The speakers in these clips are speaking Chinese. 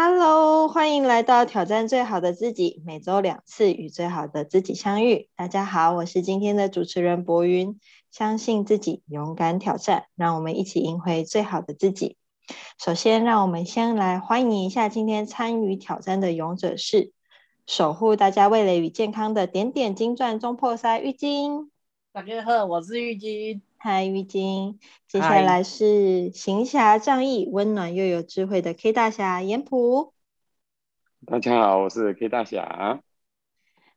Hello，欢迎来到挑战最好的自己，每周两次与最好的自己相遇。大家好，我是今天的主持人博云。相信自己，勇敢挑战，让我们一起赢回最好的自己。首先，让我们先来欢迎一下今天参与挑战的勇者是守护大家味蕾与健康的点点金钻中破塞玉晶。大家好，我是玉晶。嗨，玉晶。接下来是行侠仗义、温暖又有智慧的 K 大侠严普。大家好，我是 K 大侠。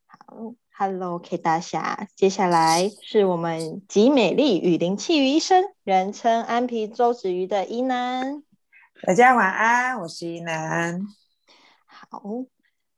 好，Hello K 大侠。接下来是我们集美丽与灵气于一身，人称安皮周子瑜的伊南。大家晚安，我是伊南。好，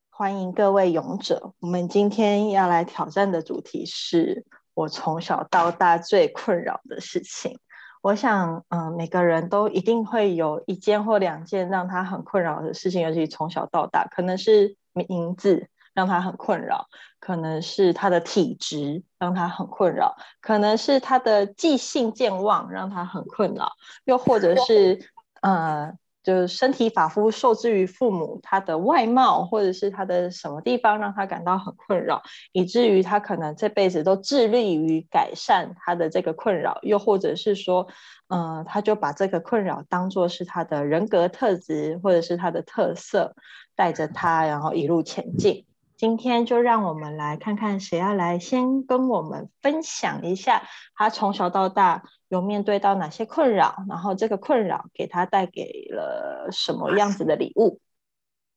欢迎各位勇者。我们今天要来挑战的主题是我从小到大最困扰的事情。我想，嗯，每个人都一定会有一件或两件让他很困扰的事情，尤其从小到大，可能是名字让他很困扰，可能是他的体质让他很困扰，可能是他的记性健忘让他很困扰，又或者是，呃。就是身体发肤受制于父母，他的外貌或者是他的什么地方让他感到很困扰，以至于他可能这辈子都致力于改善他的这个困扰，又或者是说，嗯，他就把这个困扰当做是他的人格特质或者是他的特色，带着他然后一路前进。今天就让我们来看看谁要来先跟我们分享一下，他从小到大有面对到哪些困扰，然后这个困扰给他带给了什么样子的礼物。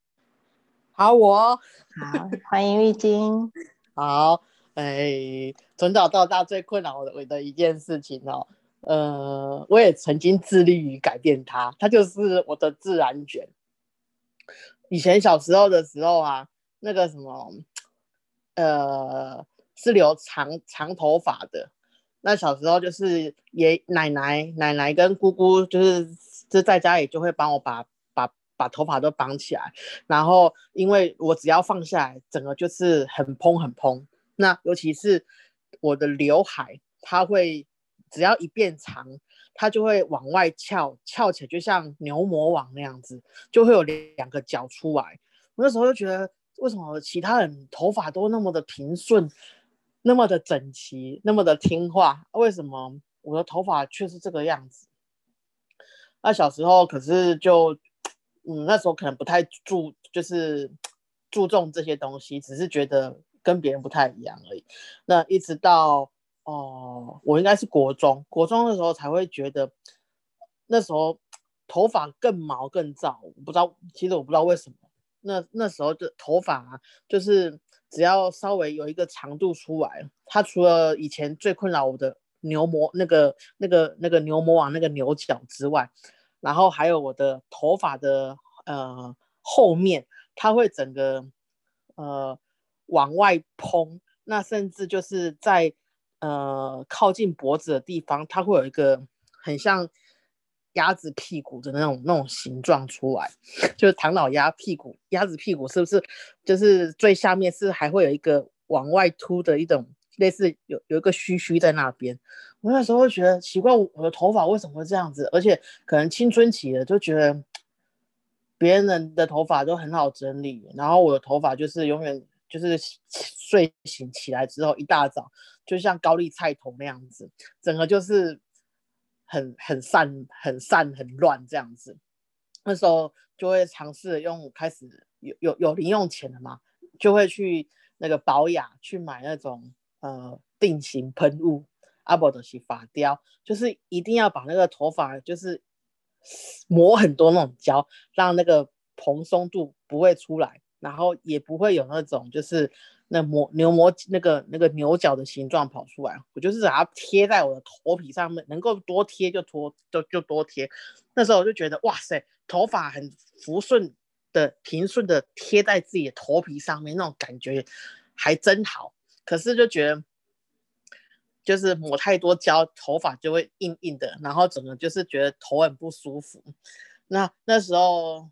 好，我好，欢迎玉晶。好，哎，从小到大最困扰我的一件事情哦，呃，我也曾经致力于改变它，它就是我的自然卷。以前小时候的时候啊。那个什么，呃，是留长长头发的。那小时候就是爷奶奶奶奶跟姑姑，就是就在家里就会帮我把把把头发都绑起来。然后因为我只要放下来，整个就是很蓬很蓬。那尤其是我的刘海，它会只要一变长，它就会往外翘，翘起来就像牛魔王那样子，就会有两个角出来。我那时候就觉得。为什么其他人头发都那么的平顺，那么的整齐，那么的听话？为什么我的头发却是这个样子？那小时候可是就，嗯，那时候可能不太注，就是注重这些东西，只是觉得跟别人不太一样而已。那一直到哦，我应该是国中，国中的时候才会觉得，那时候头发更毛更躁，我不知道，其实我不知道为什么。那那时候的头发啊，就是只要稍微有一个长度出来，它除了以前最困扰我的牛魔那个那个那个牛魔王那个牛角之外，然后还有我的头发的呃后面，它会整个呃往外蓬，那甚至就是在呃靠近脖子的地方，它会有一个很像。鸭子屁股的那种那种形状出来，就是唐老鸭屁股，鸭子屁股是不是？就是最下面是还会有一个往外凸的一种，类似有有一个须须在那边。我那时候觉得奇怪，我的头发为什么会这样子？而且可能青春期的就觉得别人的头发都很好整理，然后我的头发就是永远就是睡醒起来之后一大早就像高丽菜头那样子，整个就是。很很散很散很乱这样子，那时候就会尝试用开始有有有零用钱了嘛，就会去那个保养去买那种呃定型喷雾，阿伯的洗发雕，就是一定要把那个头发就是抹很多那种胶，让那个蓬松度不会出来，然后也不会有那种就是。那磨牛磨那个那个牛角的形状跑出来，我就是把它贴在我的头皮上面，能够多贴就多就就多贴。那时候我就觉得哇塞，头发很服顺的平顺的贴在自己的头皮上面，那种感觉还真好。可是就觉得就是抹太多胶，头发就会硬硬的，然后整个就是觉得头很不舒服。那那时候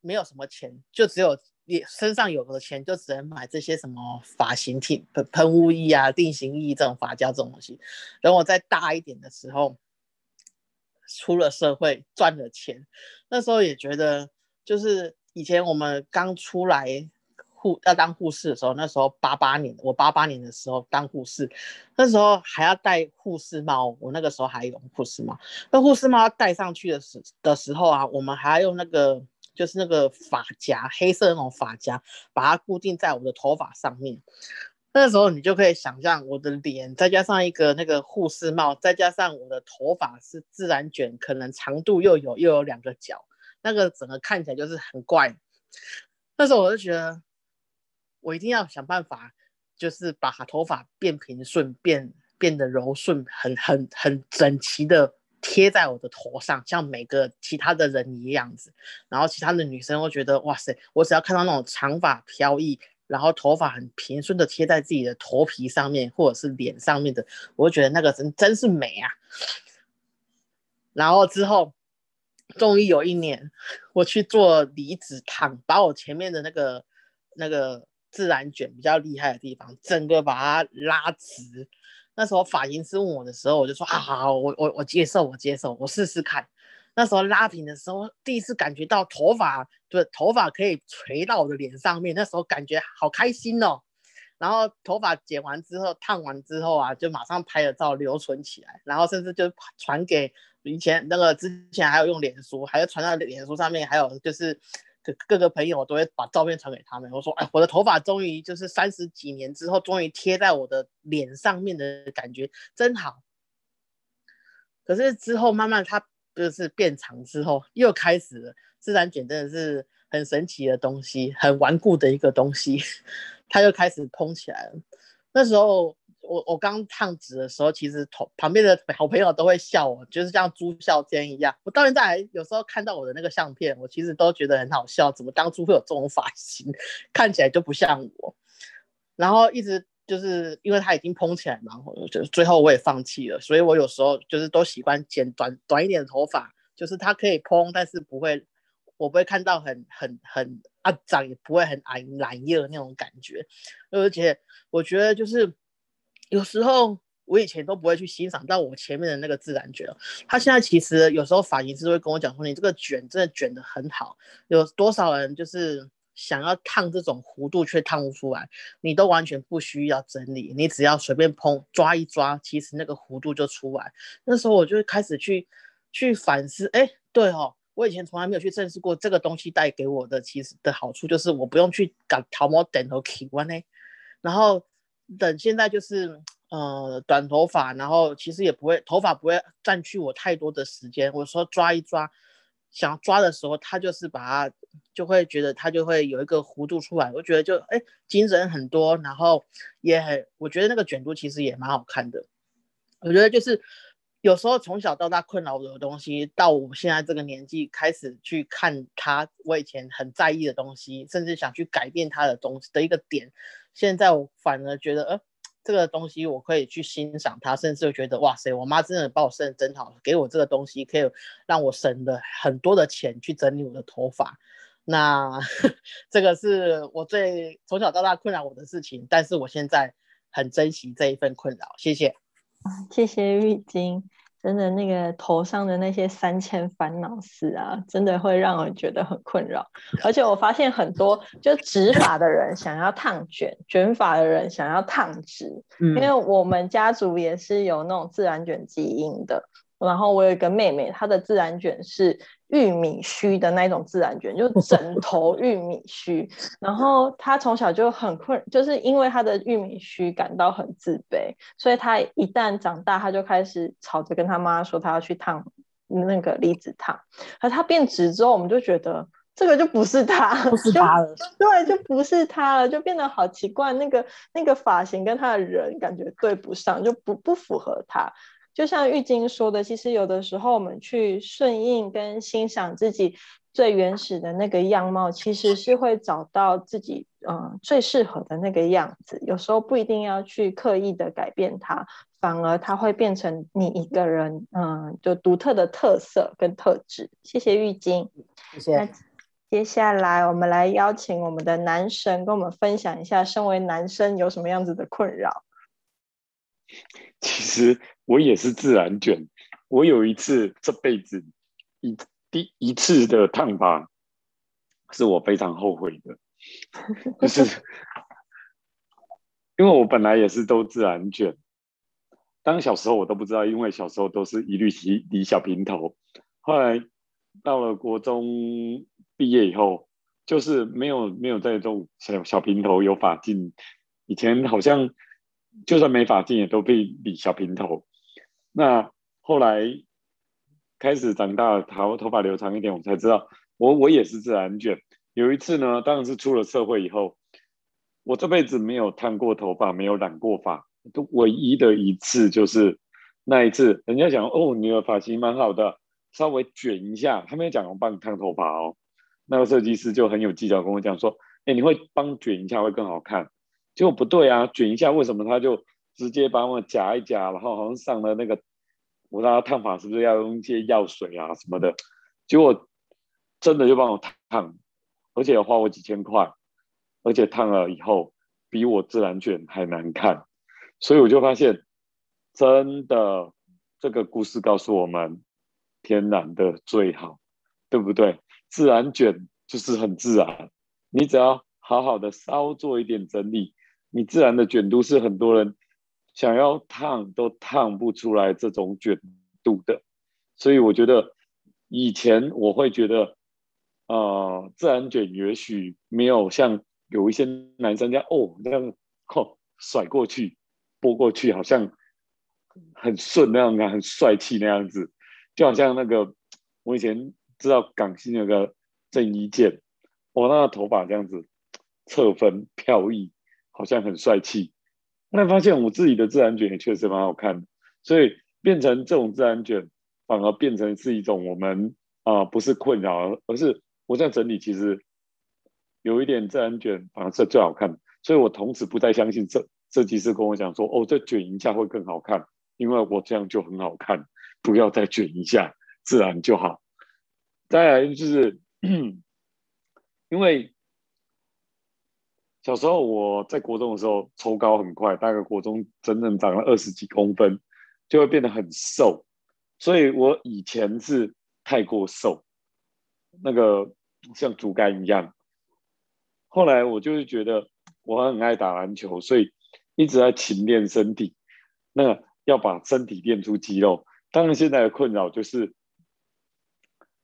没有什么钱，就只有。你身上有的钱就只能买这些什么发型品、喷喷雾液啊、定型液这种发胶这种东西。等我再大一点的时候，出了社会赚了钱，那时候也觉得就是以前我们刚出来护要当护士的时候，那时候八八年，我八八年的时候当护士，那时候还要戴护士帽，我那个时候还有护士帽。那护士帽要戴上去的时的时候啊，我们还要用那个就是那个发夹，黑色那种发夹，把它固定在我的头发上面。那时候你就可以想象我的脸，再加上一个那个护士帽，再加上我的头发是自然卷，可能长度又有又有两个角，那个整个看起来就是很怪。那时候我就觉得，我一定要想办法，就是把头发变平顺，变变得柔顺，很很很整齐的贴在我的头上，像每个其他的人一样子。然后其他的女生会觉得，哇塞，我只要看到那种长发飘逸。然后头发很平顺的贴在自己的头皮上面，或者是脸上面的，我就觉得那个真真是美啊。然后之后，终于有一年，我去做离子烫，把我前面的那个那个自然卷比较厉害的地方，整个把它拉直。那时候发型师问我的时候，我就说啊，好，我我我接受，我接受，我试试看。那时候拉平的时候，第一次感觉到头发，就头发可以垂到我的脸上面，那时候感觉好开心哦。然后头发剪完之后，烫完之后啊，就马上拍了照留存起来，然后甚至就传给以前那个之前还有用脸书，还有传到脸书上面，还有就是各各个朋友，我都会把照片传给他们。我说，哎，我的头发终于就是三十几年之后，终于贴在我的脸上面的感觉真好。可是之后慢慢它。就是变长之后又开始了，自然卷真的是很神奇的东西，很顽固的一个东西，它又开始蓬起来了。那时候我我刚烫直的时候，其实同旁边的好朋友都会笑我，就是像朱孝天一样。我到现在还有时候看到我的那个相片，我其实都觉得很好笑，怎么当初会有这种发型，看起来就不像我。然后一直。就是因为它已经蓬起来嘛，我就最后我也放弃了，所以我有时候就是都习惯剪短短一点的头发，就是它可以蓬，但是不会，我不会看到很很很啊长，也不会很矮蓝叶的那种感觉。而且我觉得就是有时候我以前都不会去欣赏到我前面的那个自然卷，他现在其实有时候发型师会跟我讲说，你这个卷真的卷得很好，有多少人就是。想要烫这种弧度却烫不出来，你都完全不需要整理，你只要随便碰抓一抓，其实那个弧度就出来。那时候我就开始去去反思，哎，对哦，我以前从来没有去正视过这个东西带给我的其实的好处，就是我不用去搞头毛等头起弯呢，然后等现在就是呃短头发，然后其实也不会头发不会占据我太多的时间，我说抓一抓。想抓的时候，他就是把它，就会觉得他就会有一个弧度出来。我觉得就哎，精神很多，然后也很，我觉得那个卷度其实也蛮好看的。我觉得就是有时候从小到大困扰我的东西，到我现在这个年纪开始去看他，我以前很在意的东西，甚至想去改变他的东西的一个点，现在我反而觉得，呃。这个东西我可以去欣赏它，甚至会觉得哇塞，我妈真的把我生的真好，给我这个东西可以让我省了很多的钱去整理我的头发。那 这个是我最从小到大困扰我的事情，但是我现在很珍惜这一份困扰。谢谢，谢谢玉晶。真的，那个头上的那些三千烦恼丝啊，真的会让人觉得很困扰。而且我发现很多就直发的人想要烫卷，卷发的人想要烫直。因为我们家族也是有那种自然卷基因的。然后我有一个妹妹，她的自然卷是玉米须的那种自然卷，就整 头玉米须。然后他从小就很困，就是因为他的玉米须感到很自卑，所以他一旦长大，他就开始吵着跟他妈说他要去烫那个离子烫。而他变直之后，我们就觉得这个就不是他，不是他了，对，就不是他了，就变得好奇怪。那个那个发型跟他的人感觉对不上，就不不符合她。就像玉晶说的，其实有的时候我们去顺应跟欣赏自己最原始的那个样貌，其实是会找到自己嗯最适合的那个样子。有时候不一定要去刻意的改变它，反而它会变成你一个人嗯就独特的特色跟特质。谢谢玉晶，谢谢。接下来我们来邀请我们的男神跟我们分享一下，身为男生有什么样子的困扰。其实我也是自然卷。我有一次这辈子一第一次的烫发，是我非常后悔的，就是因为我本来也是都自然卷，当小时候我都不知道，因为小时候都是一律洗理小平头，后来到了国中毕业以后，就是没有没有在这种小小平头有发髻，以前好像就算没发髻也都被理小平头，那后来开始长大，头头发留长一点，我才知道我我也是自然卷。有一次呢，当然是出了社会以后，我这辈子没有烫过头发，没有染过发，都唯一的一次就是那一次，人家讲哦，你的发型蛮好的，稍微卷一下，他没有讲我帮你烫头发哦。那个设计师就很有技巧跟我讲说，哎，你会帮卷一下会更好看。结果不对啊，卷一下为什么他就直接把我夹一夹，然后好像上了那个，我让他烫发是不是要用一些药水啊什么的？结果真的就帮我烫。而且花我几千块，而且烫了以后比我自然卷还难看，所以我就发现，真的这个故事告诉我们，天然的最好，对不对？自然卷就是很自然，你只要好好的稍做一点整理，你自然的卷度是很多人想要烫都烫不出来这种卷度的，所以我觉得以前我会觉得。呃，自然卷也许没有像有一些男生这样哦，这样吼甩过去、拨过去，好像很顺那样啊，很帅气那样子，就好像那个我以前知道港星有个郑伊健，我那个头发这样子侧分飘逸，好像很帅气。后来发现我自己的自然卷也确实蛮好看的，所以变成这种自然卷，反而变成是一种我们啊不是困扰，而是。我这样整理其实有一点自然卷，反而是最好看。所以我从此不再相信设设计师跟我讲说：“哦，这卷一下会更好看，因为我这样就很好看，不要再卷一下，自然就好。”再来就是，因为小时候我在国中的时候抽高很快，大概国中整整长了二十几公分，就会变得很瘦。所以我以前是太过瘦。那个像竹竿一样，后来我就是觉得我很爱打篮球，所以一直在勤练身体。那要把身体练出肌肉，当然现在的困扰就是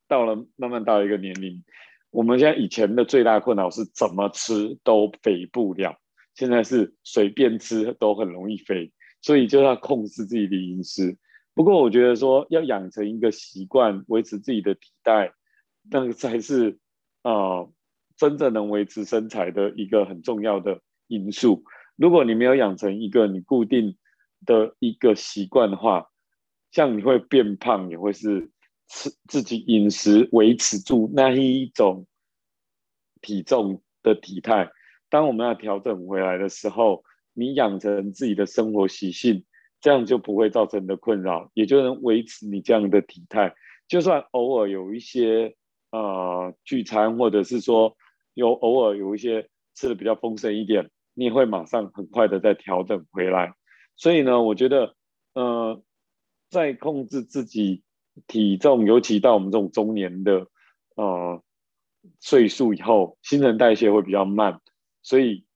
到了慢慢到一个年龄，我们现在以前的最大困扰是怎么吃都肥不了，现在是随便吃都很容易肥，所以就要控制自己的饮食。不过我觉得说要养成一个习惯，维持自己的体态。那个才是啊，真正能维持身材的一个很重要的因素。如果你没有养成一个你固定的一个习惯的话，像你会变胖，也会是吃自己饮食维持住那一种体重的体态。当我们要调整回来的时候，你养成自己的生活习性，这样就不会造成的困扰，也就能维持你这样的体态。就算偶尔有一些。呃，聚餐或者是说有偶尔有一些吃的比较丰盛一点，你也会马上很快的再调整回来。所以呢，我觉得，呃，在控制自己体重，尤其到我们这种中年的呃岁数以后，新陈代谢会比较慢，所以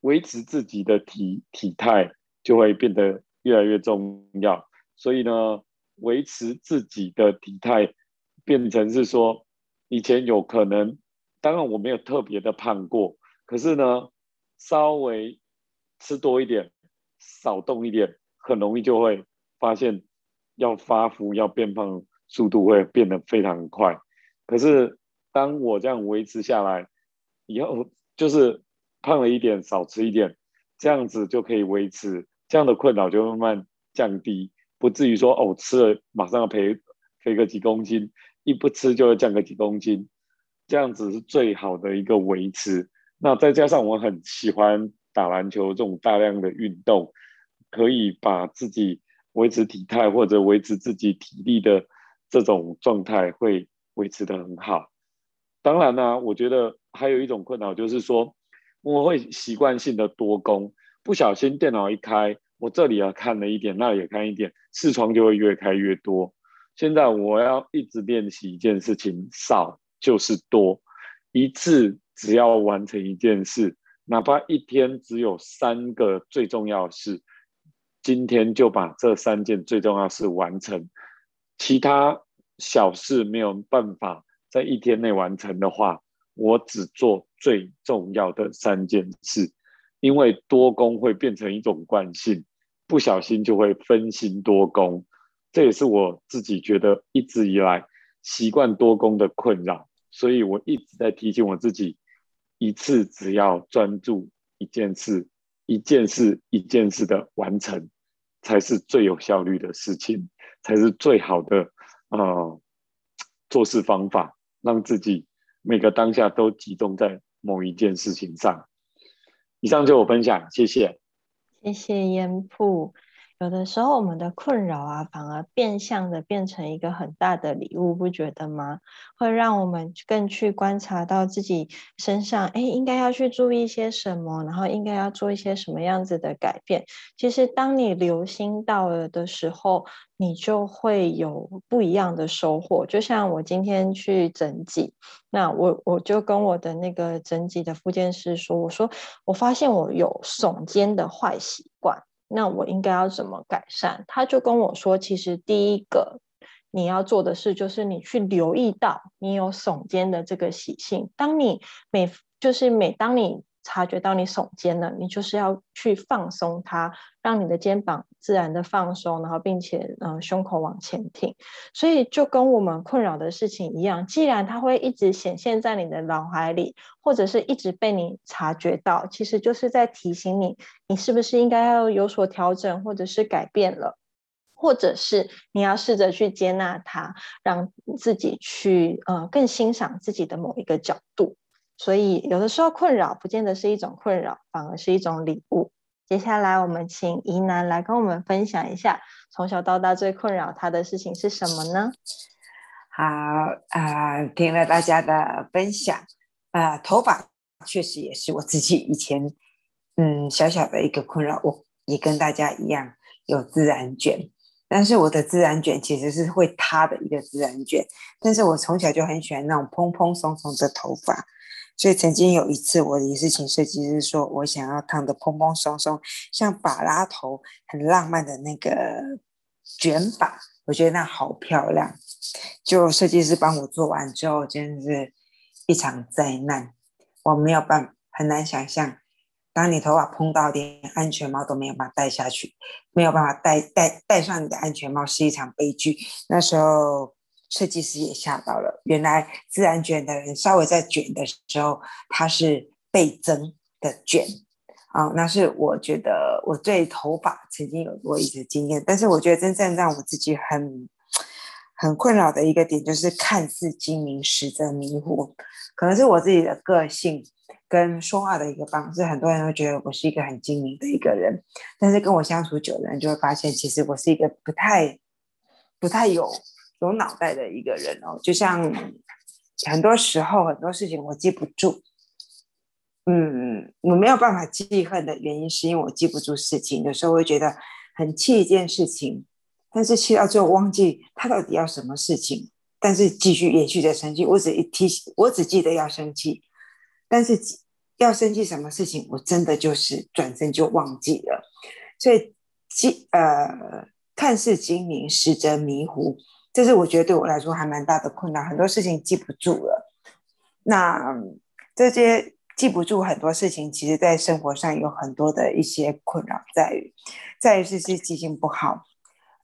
维持自己的体体态就会变得越来越重要。所以呢，维持自己的体态。变成是说，以前有可能，当然我没有特别的胖过，可是呢，稍微吃多一点，少动一点，很容易就会发现要发福、要变胖，速度会变得非常快。可是当我这样维持下来以后，就是胖了一点，少吃一点，这样子就可以维持，这样的困扰就慢慢降低，不至于说哦吃了马上要肥肥个几公斤。一不吃就会降个几公斤，这样子是最好的一个维持。那再加上我很喜欢打篮球这种大量的运动，可以把自己维持体态或者维持自己体力的这种状态会维持的很好。当然呢，我觉得还有一种困扰就是说，我会习惯性的多工，不小心电脑一开，我这里要看了一点，那也看一点，视窗就会越开越多。现在我要一直练习一件事情，少就是多，一次只要完成一件事，哪怕一天只有三个最重要的事，今天就把这三件最重要事完成，其他小事没有办法在一天内完成的话，我只做最重要的三件事，因为多工会变成一种惯性，不小心就会分心多工。这也是我自己觉得一直以来习惯多工的困扰，所以我一直在提醒我自己，一次只要专注一件事，一件事一件事的完成，才是最有效率的事情，才是最好的呃做事方法，让自己每个当下都集中在某一件事情上。以上就我分享，谢谢，谢谢烟铺。有的时候，我们的困扰啊，反而变相的变成一个很大的礼物，不觉得吗？会让我们更去观察到自己身上，哎，应该要去注意一些什么，然后应该要做一些什么样子的改变。其实，当你留心到了的时候，你就会有不一样的收获。就像我今天去整脊，那我我就跟我的那个整脊的复健师说，我说我发现我有耸肩的坏习惯。那我应该要怎么改善？他就跟我说，其实第一个你要做的事就是你去留意到你有耸肩的这个习性。当你每就是每当你察觉到你耸肩了，你就是要去放松它，让你的肩膀自然的放松，然后并且呃胸口往前挺。所以就跟我们困扰的事情一样，既然它会一直显现在你的脑海里，或者是一直被你察觉到，其实就是在提醒你，你是不是应该要有所调整，或者是改变了，或者是你要试着去接纳它，让自己去呃更欣赏自己的某一个角度。所以，有的时候困扰不见得是一种困扰，反而是一种礼物。接下来，我们请怡南来跟我们分享一下，从小到大最困扰他的事情是什么呢？好啊，听了大家的分享啊，头发确实也是我自己以前嗯小小的一个困扰，我也跟大家一样有自然卷，但是我的自然卷其实是会塌的一个自然卷，但是我从小就很喜欢那种蓬蓬松松的头发。所以曾经有一次，我也是请设计师说，我想要烫的蓬蓬松松，像法拉头，很浪漫的那个卷发，我觉得那好漂亮。就设计师帮我做完之后，真的是一场灾难。我没有办法，很难想象，当你头发碰到连安全帽都没有办法戴下去，没有办法戴戴戴上你的安全帽，是一场悲剧。那时候。设计师也吓到了，原来自然卷的人稍微在卷的时候，它是倍增的卷。啊，那是我觉得我对头发曾经有过一些经验，但是我觉得真正让我自己很很困扰的一个点，就是看似精明，实则迷糊，可能是我自己的个性跟说话的一个方式，很多人都觉得我是一个很精明的一个人，但是跟我相处久的人就会发现，其实我是一个不太不太有。有脑袋的一个人哦，就像很多时候很多事情我记不住，嗯，我没有办法记恨的原因是因为我记不住事情，有时候会觉得很气一件事情，但是气到最后忘记他到底要什么事情，但是继续延续着生气。我只一提醒，我只记得要生气，但是要生气什么事情，我真的就是转身就忘记了。所以记呃，看似精明，实则迷糊。这是我觉得对我来说还蛮大的困难，很多事情记不住了。那这些记不住很多事情，其实在生活上有很多的一些困扰，在于，在于是是记性不好。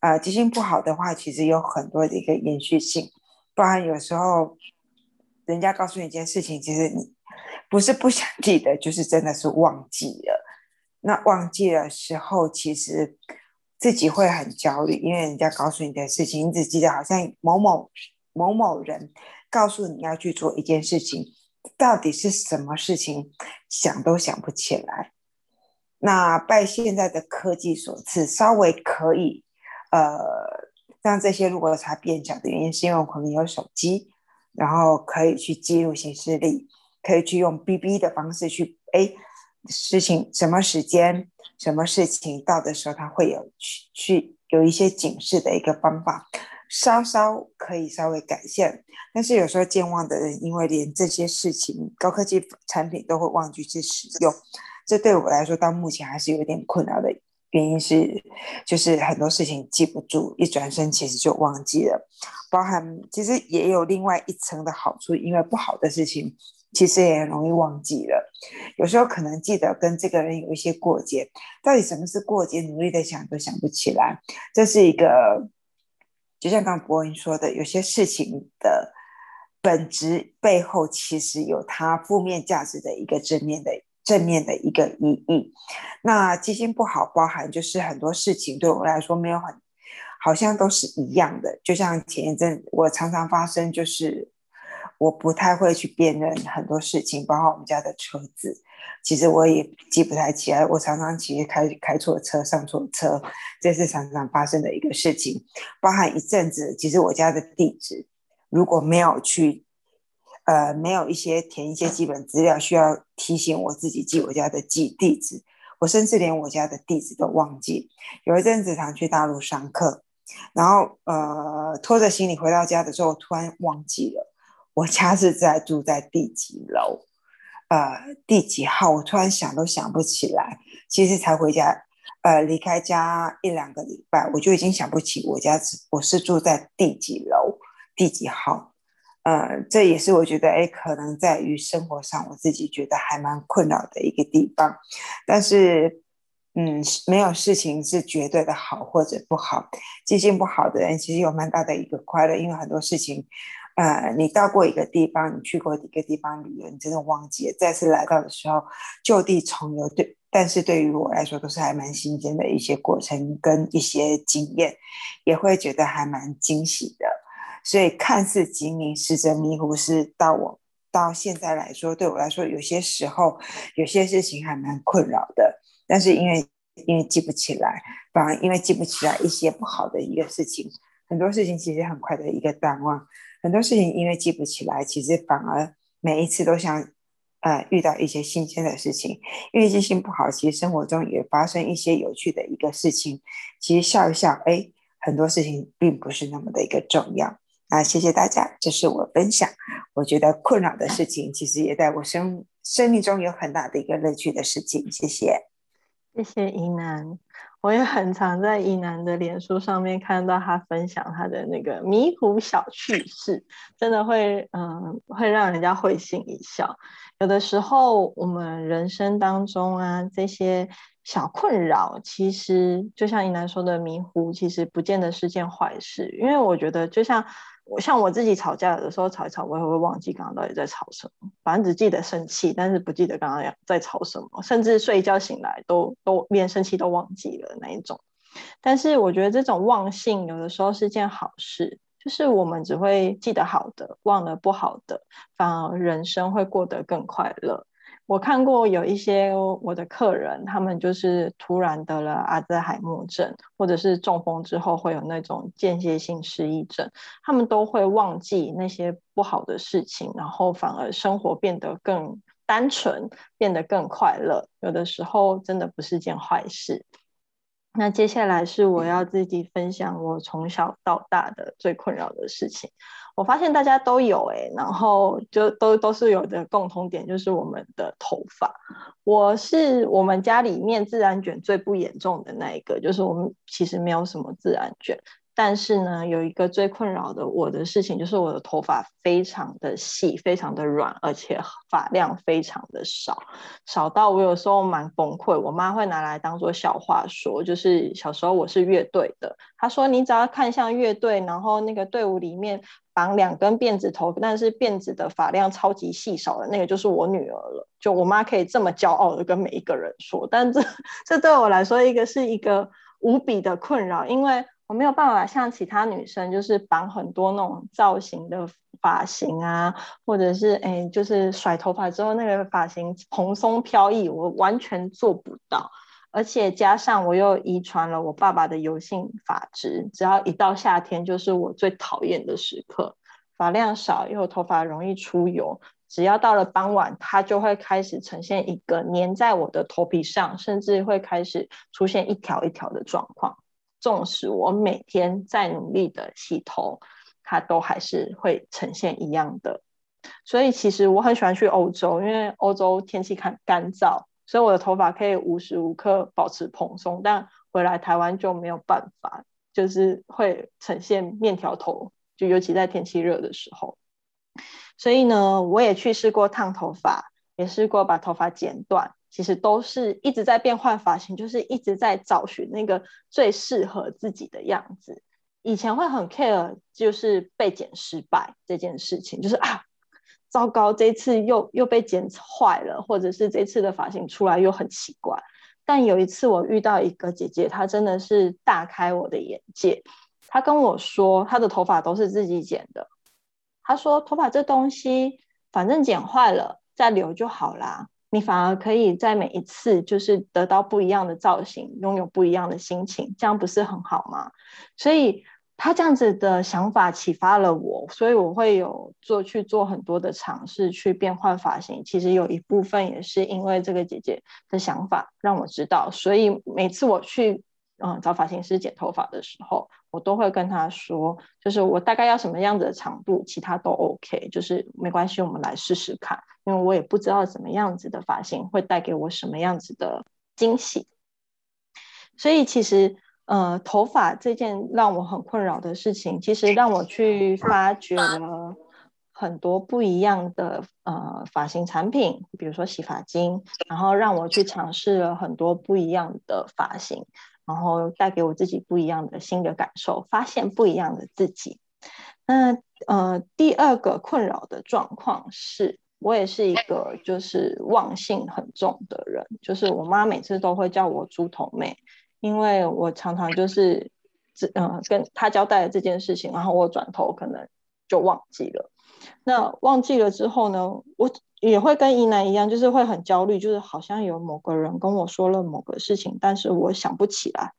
呃，记性不好的话，其实有很多的一个延续性，不然有时候人家告诉你一件事情，其实你不是不想记得，就是真的是忘记了。那忘记的时候，其实。自己会很焦虑，因为人家告诉你的事情，你只记得好像某某某某人告诉你要去做一件事情，到底是什么事情，想都想不起来。那拜现在的科技所赐，稍微可以，呃，让这些落差变小的原因，是因为我可能有手机，然后可以去记录行事历，可以去用 BB 的方式去，哎，事情什么时间。什么事情到的时候，他会有去去有一些警示的一个方法，稍稍可以稍微改善，但是有时候健忘的人，因为连这些事情高科技产品都会忘记去使用，这对我来说到目前还是有点困扰的原因是，就是很多事情记不住，一转身其实就忘记了。包含其实也有另外一层的好处，因为不好的事情其实也很容易忘记了。有时候可能记得跟这个人有一些过节，到底什么是过节？努力的想都想不起来，这是一个。就像刚刚博文说的，有些事情的本质背后，其实有它负面价值的一个正面的正面的一个意义。那记性不好，包含就是很多事情对我来说没有很，好像都是一样的。就像前一阵我常常发生，就是我不太会去辨认很多事情，包括我们家的车子。其实我也记不太起来，我常常其实开开错车、上错车，这是常常发生的一个事情。包含一阵子，其实我家的地址如果没有去，呃，没有一些填一些基本资料，需要提醒我自己记我家的记地址，我甚至连我家的地址都忘记。有一阵子常去大陆上课，然后呃拖着行李回到家的时候，突然忘记了我家是在住在第几楼。呃，第几号？我突然想都想不起来。其实才回家，呃，离开家一两个礼拜，我就已经想不起我家是我是住在第几楼、第几号。呃，这也是我觉得，哎，可能在于生活上，我自己觉得还蛮困扰的一个地方。但是，嗯，没有事情是绝对的好或者不好。记性不好的人，其实有蛮大的一个快乐，因为很多事情。呃，你到过一个地方，你去过一个地方旅游，你真的忘记了。再次来到的时候，就地重游，对，但是对于我来说，都是还蛮新鲜的一些过程跟一些经验，也会觉得还蛮惊喜的。所以看似精明，实则迷糊，是到我到现在来说，对我来说，有些时候有些事情还蛮困扰的。但是因为因为记不起来，反而因为记不起来一些不好的一个事情，很多事情其实很快的一个淡忘。很多事情因为记不起来，其实反而每一次都想，呃，遇到一些新鲜的事情。因为记性不好，其实生活中也发生一些有趣的一个事情。其实笑一笑，哎，很多事情并不是那么的一个重要。那谢谢大家，这是我分享。我觉得困扰的事情，其实也在我生生命中有很大的一个乐趣的事情。谢谢，谢谢怡南。我也很常在一男的脸书上面看到他分享他的那个迷糊小趣事，真的会嗯会让人家会心一笑。有的时候我们人生当中啊这些小困扰，其实就像一男说的迷糊，其实不见得是件坏事，因为我觉得就像。我像我自己吵架，有的时候吵一吵，我也会忘记刚刚到底在吵什么，反正只记得生气，但是不记得刚刚在吵什么，甚至睡一觉醒来都都连生气都忘记了那一种。但是我觉得这种忘性有的时候是件好事，就是我们只会记得好的，忘了不好的，反而人生会过得更快乐。我看过有一些我的客人，他们就是突然得了阿兹海默症，或者是中风之后会有那种间歇性失忆症，他们都会忘记那些不好的事情，然后反而生活变得更单纯，变得更快乐。有的时候真的不是件坏事。那接下来是我要自己分享我从小到大的最困扰的事情。我发现大家都有哎，然后就都都是有的共同点，就是我们的头发。我是我们家里面自然卷最不严重的那一个，就是我们其实没有什么自然卷。但是呢，有一个最困扰的我的事情，就是我的头发非常的细，非常的软，而且发量非常的少，少到我有时候蛮崩溃。我妈会拿来当做笑话说，就是小时候我是乐队的，她说你只要看像乐队，然后那个队伍里面绑两根辫子头，但是辫子的发量超级细少的那个就是我女儿了。就我妈可以这么骄傲的跟每一个人说，但这 这对我来说一个是一个无比的困扰，因为。我没有办法像其他女生，就是绑很多那种造型的发型啊，或者是哎，就是甩头发之后那个发型蓬松飘逸，我完全做不到。而且加上我又遗传了我爸爸的油性发质，只要一到夏天，就是我最讨厌的时刻。发量少又头发容易出油，只要到了傍晚，它就会开始呈现一个粘在我的头皮上，甚至会开始出现一条一条的状况。纵使我每天再努力的洗头，它都还是会呈现一样的。所以其实我很喜欢去欧洲，因为欧洲天气干干燥，所以我的头发可以无时无刻保持蓬松。但回来台湾就没有办法，就是会呈现面条头，就尤其在天气热的时候。所以呢，我也去试过烫头发，也试过把头发剪短，其实都是一直在变换发型，就是一直在找寻那个最适合自己的样子。以前会很 care，就是被剪失败这件事情，就是啊。糟糕，这次又又被剪坏了，或者是这次的发型出来又很奇怪。但有一次我遇到一个姐姐，她真的是大开我的眼界。她跟我说，她的头发都是自己剪的。她说，头发这东西，反正剪坏了再留就好啦。你反而可以在每一次就是得到不一样的造型，拥有不一样的心情，这样不是很好吗？所以。他这样子的想法启发了我，所以我会有做去做很多的尝试，去变换发型。其实有一部分也是因为这个姐姐的想法让我知道，所以每次我去嗯找发型师剪头发的时候，我都会跟他说，就是我大概要什么样子的长度，其他都 OK，就是没关系，我们来试试看，因为我也不知道怎么样子的发型会带给我什么样子的惊喜，所以其实。呃，头发这件让我很困扰的事情，其实让我去发掘了很多不一样的呃发型产品，比如说洗发精，然后让我去尝试了很多不一样的发型，然后带给我自己不一样的新的感受，发现不一样的自己。那呃，第二个困扰的状况是，我也是一个就是忘性很重的人，就是我妈每次都会叫我猪头妹。因为我常常就是这嗯跟她交代了这件事情，然后我转头可能就忘记了。那忘记了之后呢，我也会跟怡南一样，就是会很焦虑，就是好像有某个人跟我说了某个事情，但是我想不起来。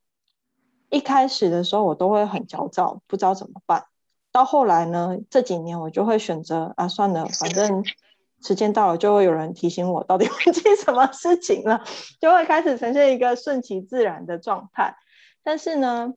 一开始的时候我都会很焦躁，不知道怎么办。到后来呢，这几年我就会选择啊，算了，反正。时间到了，就会有人提醒我到底 忘记什么事情了，就会开始呈现一个顺其自然的状态。但是呢，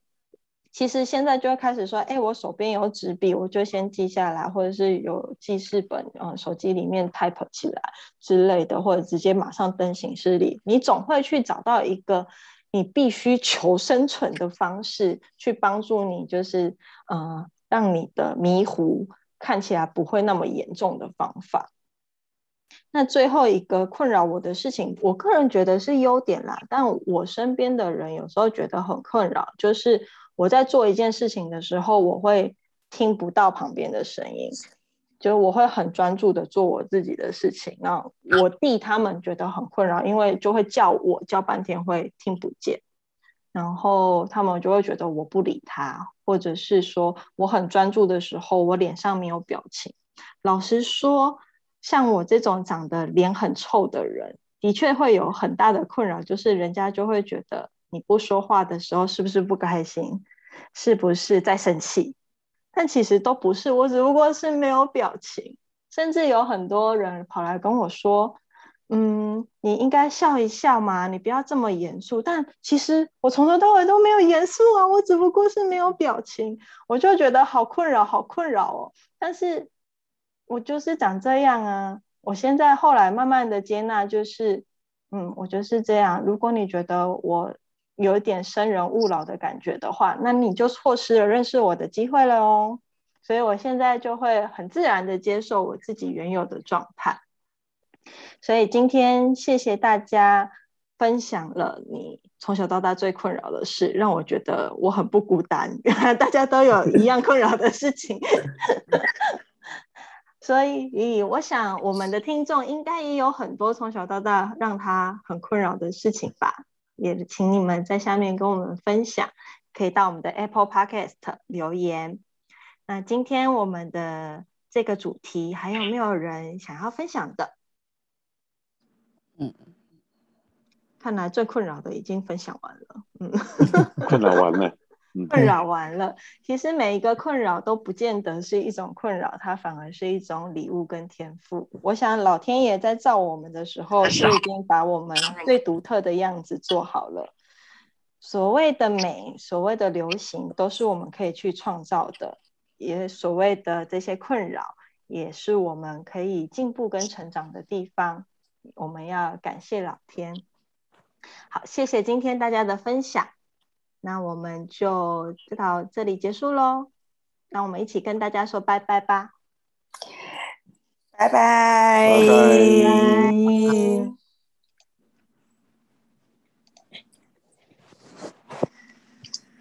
其实现在就开始说，哎，我手边有纸笔，我就先记下来，或者是有记事本，嗯，手机里面 type 起来之类的，或者直接马上登行事历。你总会去找到一个你必须求生存的方式，去帮助你，就是呃，让你的迷糊看起来不会那么严重的方法。那最后一个困扰我的事情，我个人觉得是优点啦，但我身边的人有时候觉得很困扰，就是我在做一件事情的时候，我会听不到旁边的声音，就我会很专注的做我自己的事情。那我弟他们觉得很困扰，因为就会叫我叫半天会听不见，然后他们就会觉得我不理他，或者是说我很专注的时候，我脸上没有表情。老实说。像我这种长得脸很臭的人，的确会有很大的困扰，就是人家就会觉得你不说话的时候是不是不开心，是不是在生气？但其实都不是，我只不过是没有表情。甚至有很多人跑来跟我说：“嗯，你应该笑一笑嘛，你不要这么严肃。”但其实我从头到尾都没有严肃啊，我只不过是没有表情，我就觉得好困扰，好困扰哦。但是。我就是长这样啊！我现在后来慢慢的接纳，就是，嗯，我就是这样。如果你觉得我有一点生人勿扰的感觉的话，那你就错失了认识我的机会了哦。所以我现在就会很自然的接受我自己原有的状态。所以今天谢谢大家分享了你从小到大最困扰的事，让我觉得我很不孤单，大家都有一样困扰的事情。所以，我想我们的听众应该也有很多从小到大让他很困扰的事情吧？也请你们在下面跟我们分享，可以到我们的 Apple Podcast 留言。那今天我们的这个主题还有没有人想要分享的？嗯，看来最困扰的已经分享完了。嗯，困扰完了。困扰完了，其实每一个困扰都不见得是一种困扰，它反而是一种礼物跟天赋。我想老天爷在造我们的时候，就已经把我们最独特的样子做好了。所谓的美，所谓的流行，都是我们可以去创造的；也所谓的这些困扰，也是我们可以进步跟成长的地方。我们要感谢老天。好，谢谢今天大家的分享。那我们就到这里结束喽。那我们一起跟大家说拜拜吧。拜拜。拜拜。